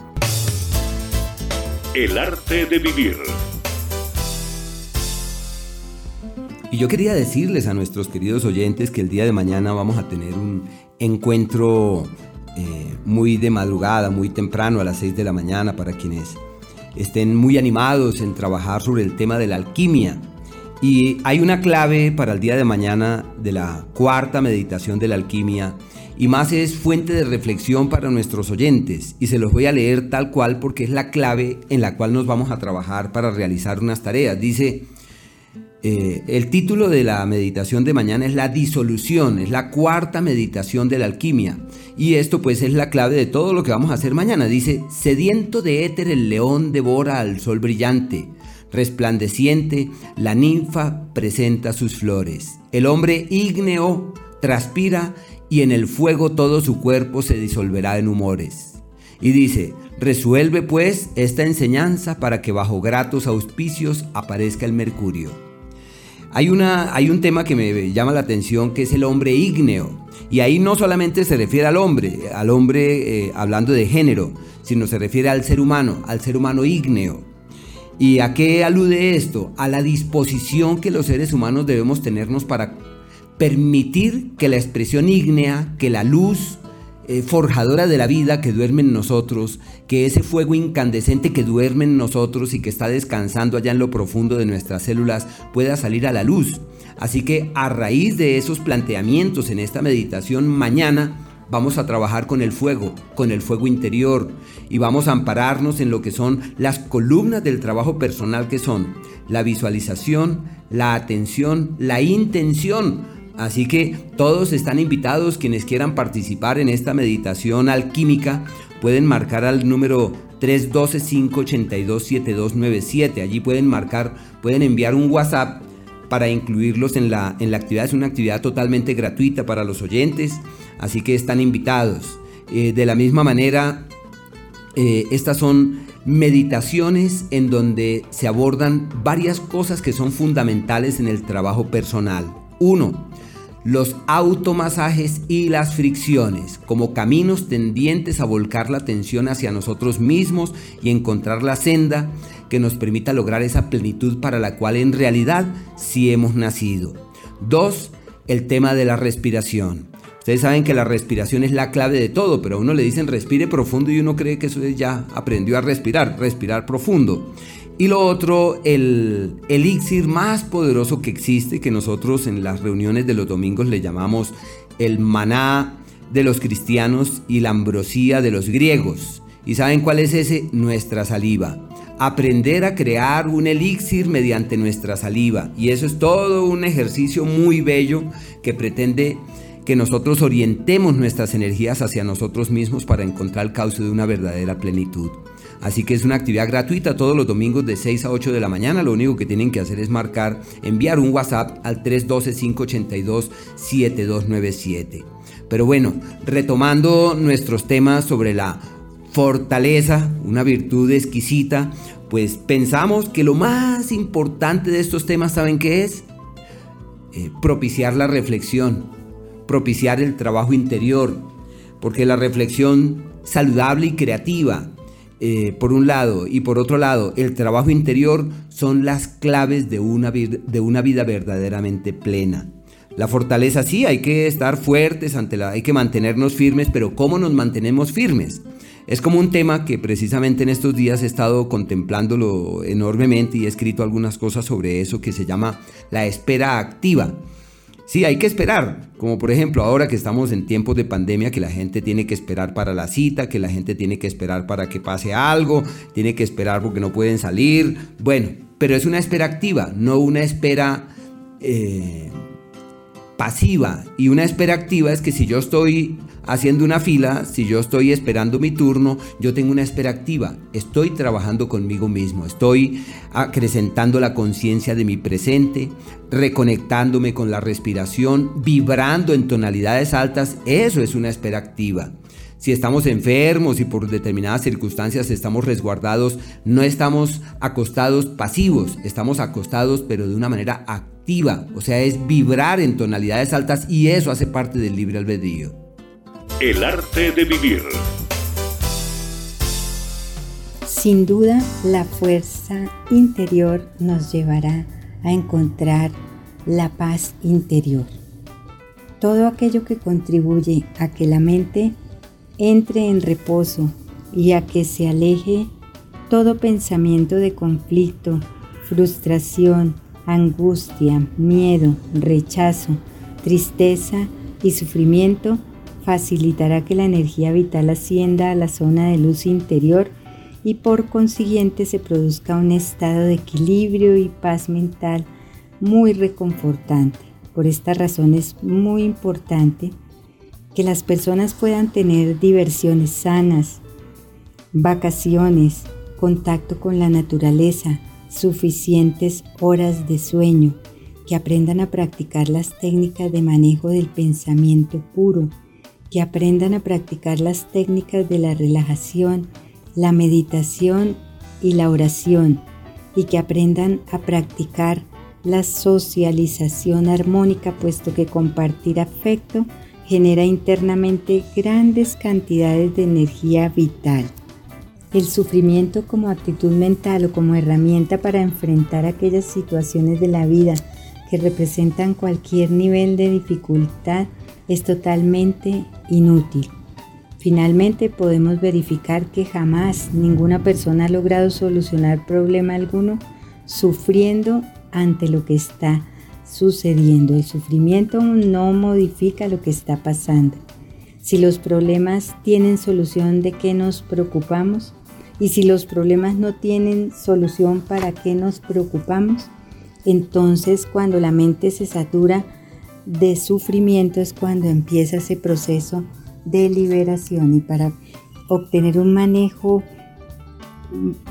El arte de vivir. Y yo quería decirles a nuestros queridos oyentes que el día de mañana vamos a tener un encuentro eh, muy de madrugada, muy temprano, a las 6 de la mañana, para quienes estén muy animados en trabajar sobre el tema de la alquimia. Y hay una clave para el día de mañana de la cuarta meditación de la alquimia y más es fuente de reflexión para nuestros oyentes y se los voy a leer tal cual porque es la clave en la cual nos vamos a trabajar para realizar unas tareas. Dice, eh, el título de la meditación de mañana es la disolución, es la cuarta meditación de la alquimia. Y esto pues es la clave de todo lo que vamos a hacer mañana. Dice, sediento de éter el león devora al sol brillante. Resplandeciente, la ninfa presenta sus flores. El hombre ígneo transpira y en el fuego todo su cuerpo se disolverá en humores. Y dice, resuelve pues esta enseñanza para que bajo gratos auspicios aparezca el mercurio. Hay, una, hay un tema que me llama la atención que es el hombre ígneo. Y ahí no solamente se refiere al hombre, al hombre eh, hablando de género, sino se refiere al ser humano, al ser humano ígneo. ¿Y a qué alude esto? A la disposición que los seres humanos debemos tenernos para permitir que la expresión ígnea, que la luz, eh, forjadora de la vida que duerme en nosotros, que ese fuego incandescente que duerme en nosotros y que está descansando allá en lo profundo de nuestras células pueda salir a la luz. Así que a raíz de esos planteamientos en esta meditación mañana, vamos a trabajar con el fuego, con el fuego interior y vamos a ampararnos en lo que son las columnas del trabajo personal que son la visualización, la atención, la intención Así que todos están invitados, quienes quieran participar en esta meditación alquímica, pueden marcar al número 312-582-7297. Allí pueden marcar, pueden enviar un WhatsApp para incluirlos en la, en la actividad. Es una actividad totalmente gratuita para los oyentes, así que están invitados. Eh, de la misma manera, eh, estas son meditaciones en donde se abordan varias cosas que son fundamentales en el trabajo personal. Uno, los automasajes y las fricciones como caminos tendientes a volcar la atención hacia nosotros mismos y encontrar la senda que nos permita lograr esa plenitud para la cual en realidad sí hemos nacido. Dos, el tema de la respiración. Ustedes saben que la respiración es la clave de todo, pero a uno le dicen respire profundo y uno cree que eso ya aprendió a respirar, respirar profundo. Y lo otro, el elixir más poderoso que existe, que nosotros en las reuniones de los domingos le llamamos el maná de los cristianos y la ambrosía de los griegos. ¿Y saben cuál es ese? Nuestra saliva. Aprender a crear un elixir mediante nuestra saliva. Y eso es todo un ejercicio muy bello que pretende que nosotros orientemos nuestras energías hacia nosotros mismos para encontrar el cauce de una verdadera plenitud. Así que es una actividad gratuita todos los domingos de 6 a 8 de la mañana. Lo único que tienen que hacer es marcar, enviar un WhatsApp al 312-582-7297. Pero bueno, retomando nuestros temas sobre la fortaleza, una virtud exquisita, pues pensamos que lo más importante de estos temas, ¿saben qué es? Eh, propiciar la reflexión, propiciar el trabajo interior, porque la reflexión saludable y creativa, eh, por un lado, y por otro lado, el trabajo interior son las claves de una, de una vida verdaderamente plena. La fortaleza sí, hay que estar fuertes ante la, hay que mantenernos firmes, pero ¿cómo nos mantenemos firmes? Es como un tema que precisamente en estos días he estado contemplándolo enormemente y he escrito algunas cosas sobre eso que se llama la espera activa. Sí, hay que esperar, como por ejemplo ahora que estamos en tiempos de pandemia, que la gente tiene que esperar para la cita, que la gente tiene que esperar para que pase algo, tiene que esperar porque no pueden salir. Bueno, pero es una espera activa, no una espera eh, pasiva. Y una espera activa es que si yo estoy haciendo una fila, si yo estoy esperando mi turno, yo tengo una espera activa. Estoy trabajando conmigo mismo, estoy acrecentando la conciencia de mi presente, reconectándome con la respiración, vibrando en tonalidades altas. Eso es una espera activa. Si estamos enfermos y por determinadas circunstancias estamos resguardados, no estamos acostados pasivos, estamos acostados pero de una manera activa, o sea, es vibrar en tonalidades altas y eso hace parte del libre albedrío. El arte de vivir. Sin duda, la fuerza interior nos llevará a encontrar la paz interior. Todo aquello que contribuye a que la mente entre en reposo y a que se aleje todo pensamiento de conflicto, frustración, angustia, miedo, rechazo, tristeza y sufrimiento facilitará que la energía vital ascienda a la zona de luz interior y por consiguiente se produzca un estado de equilibrio y paz mental muy reconfortante. Por esta razón es muy importante que las personas puedan tener diversiones sanas, vacaciones, contacto con la naturaleza, suficientes horas de sueño, que aprendan a practicar las técnicas de manejo del pensamiento puro, que aprendan a practicar las técnicas de la relajación, la meditación y la oración, y que aprendan a practicar la socialización armónica, puesto que compartir afecto genera internamente grandes cantidades de energía vital. El sufrimiento como actitud mental o como herramienta para enfrentar aquellas situaciones de la vida que representan cualquier nivel de dificultad es totalmente inútil. Finalmente podemos verificar que jamás ninguna persona ha logrado solucionar problema alguno sufriendo ante lo que está sucediendo. El sufrimiento no modifica lo que está pasando. Si los problemas tienen solución, ¿de qué nos preocupamos? Y si los problemas no tienen solución, ¿para qué nos preocupamos? Entonces, cuando la mente se satura de sufrimiento es cuando empieza ese proceso de liberación y para obtener un manejo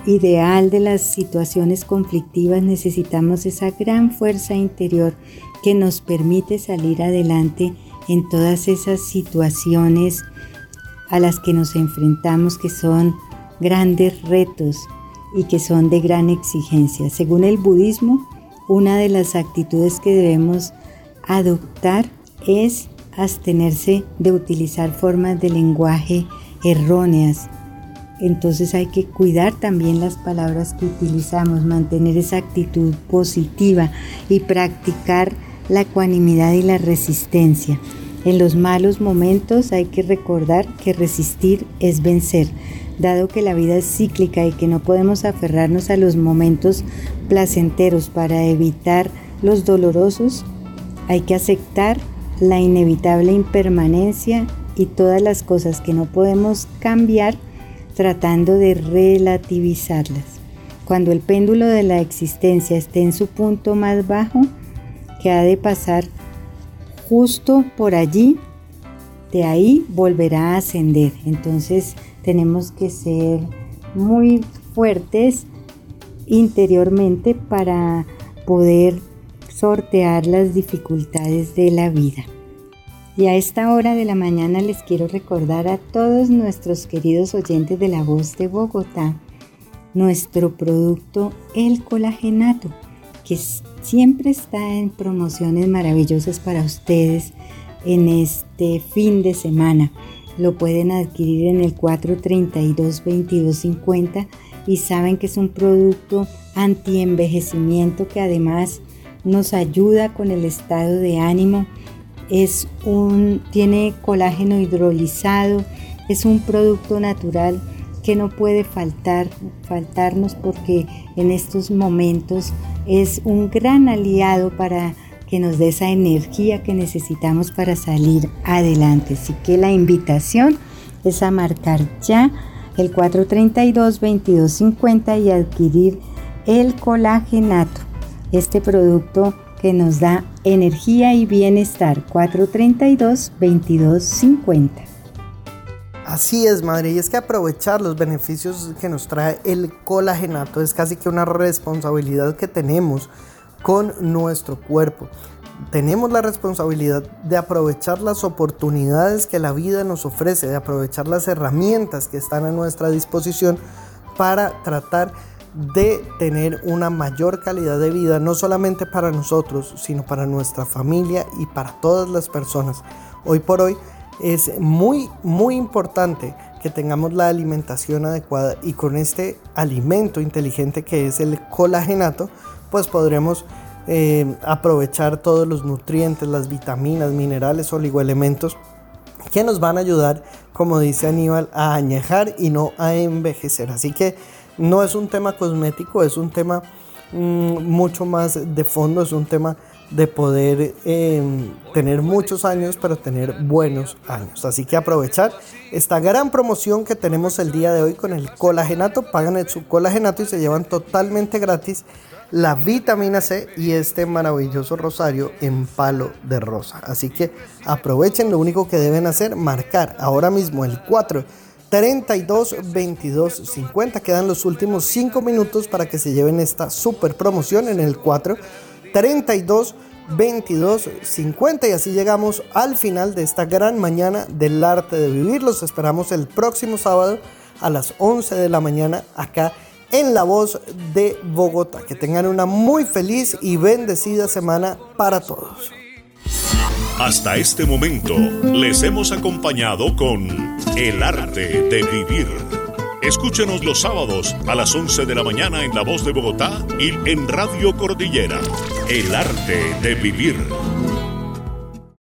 ideal de las situaciones conflictivas necesitamos esa gran fuerza interior que nos permite salir adelante en todas esas situaciones a las que nos enfrentamos que son grandes retos y que son de gran exigencia. Según el budismo, una de las actitudes que debemos Adoptar es abstenerse de utilizar formas de lenguaje erróneas. Entonces hay que cuidar también las palabras que utilizamos, mantener esa actitud positiva y practicar la ecuanimidad y la resistencia. En los malos momentos hay que recordar que resistir es vencer. Dado que la vida es cíclica y que no podemos aferrarnos a los momentos placenteros para evitar los dolorosos, hay que aceptar la inevitable impermanencia y todas las cosas que no podemos cambiar tratando de relativizarlas. Cuando el péndulo de la existencia esté en su punto más bajo, que ha de pasar justo por allí, de ahí volverá a ascender. Entonces tenemos que ser muy fuertes interiormente para poder sortear las dificultades de la vida. Y a esta hora de la mañana les quiero recordar a todos nuestros queridos oyentes de la voz de Bogotá nuestro producto El Colagenato, que siempre está en promociones maravillosas para ustedes en este fin de semana. Lo pueden adquirir en el 432-2250 y saben que es un producto anti-envejecimiento que además nos ayuda con el estado de ánimo. Es un, tiene colágeno hidrolizado, es un producto natural que no puede faltar, faltarnos porque en estos momentos es un gran aliado para que nos dé esa energía que necesitamos para salir adelante. Así que la invitación es a marcar ya el 432-2250 y adquirir el colagenato, este producto que nos da energía y bienestar 432-2250. Así es, madre, y es que aprovechar los beneficios que nos trae el colagenato es casi que una responsabilidad que tenemos con nuestro cuerpo. Tenemos la responsabilidad de aprovechar las oportunidades que la vida nos ofrece, de aprovechar las herramientas que están a nuestra disposición para tratar de tener una mayor calidad de vida, no solamente para nosotros, sino para nuestra familia y para todas las personas. Hoy por hoy es muy, muy importante que tengamos la alimentación adecuada y con este alimento inteligente que es el colagenato, pues podremos eh, aprovechar todos los nutrientes, las vitaminas, minerales, oligoelementos que nos van a ayudar, como dice Aníbal, a añejar y no a envejecer. Así que no es un tema cosmético, es un tema mm, mucho más de fondo, es un tema de poder em, tener muchos años, pero tener buenos años. Así que aprovechar esta gran promoción que tenemos el día de hoy con el colagenato. Pagan su colagenato y se llevan totalmente gratis la vitamina C y este maravilloso rosario en palo de rosa. Así que aprovechen, lo único que deben hacer, marcar ahora mismo el 4 32 22 50. Quedan los últimos 5 minutos para que se lleven esta super promoción en el 4 32 22 50 y así llegamos al final de esta gran mañana del arte de vivir. Los esperamos el próximo sábado a las 11 de la mañana acá en La Voz de Bogotá. Que tengan una muy feliz y bendecida semana para todos. Hasta este momento les hemos acompañado con El arte de vivir. Escúchenos los sábados a las 11 de la mañana en La Voz de Bogotá y en Radio Cordillera. El arte de vivir.